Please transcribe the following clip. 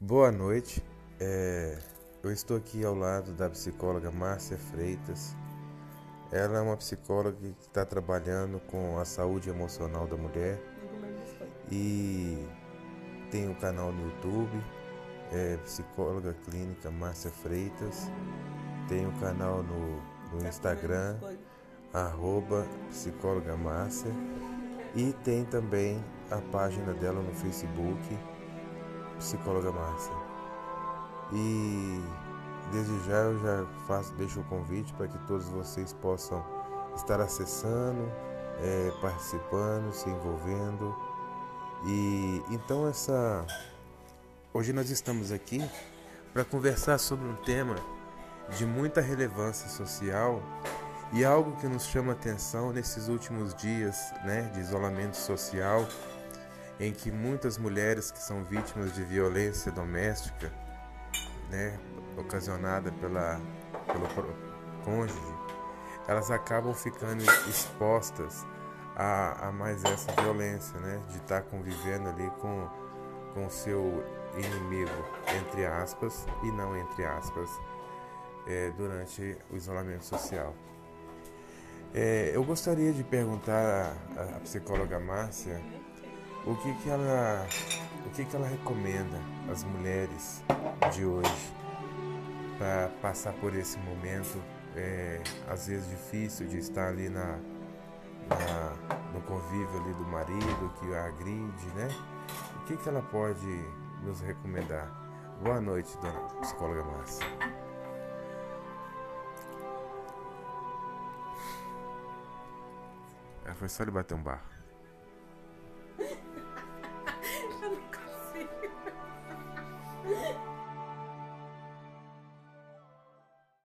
Boa noite. É, eu estou aqui ao lado da psicóloga Márcia Freitas. Ela é uma psicóloga que está trabalhando com a saúde emocional da mulher e tem um canal no YouTube, é Psicóloga Clínica Márcia Freitas. Tem um canal no, no Instagram, arroba psicóloga Márcia. E tem também a página dela no Facebook, Psicóloga Márcia. E desde já eu já faço, deixo o convite para que todos vocês possam estar acessando, é, participando, se envolvendo. E então essa hoje nós estamos aqui para conversar sobre um tema de muita relevância social e algo que nos chama atenção nesses últimos dias né, de isolamento social, em que muitas mulheres que são vítimas de violência doméstica, né, ocasionada pela, pelo cônjuge, elas acabam ficando expostas a, a mais essa violência, né, de estar convivendo ali com com seu inimigo, entre aspas, e não entre aspas, é, durante o isolamento social. É, eu gostaria de perguntar à psicóloga Márcia o que, que ela o que, que ela recomenda às mulheres de hoje para passar por esse momento é, às vezes difícil de estar ali na, na, no convívio ali do marido que a agride, né? O que, que ela pode nos recomendar? Boa noite, dona psicóloga Márcia. É, foi só ele bater um barro.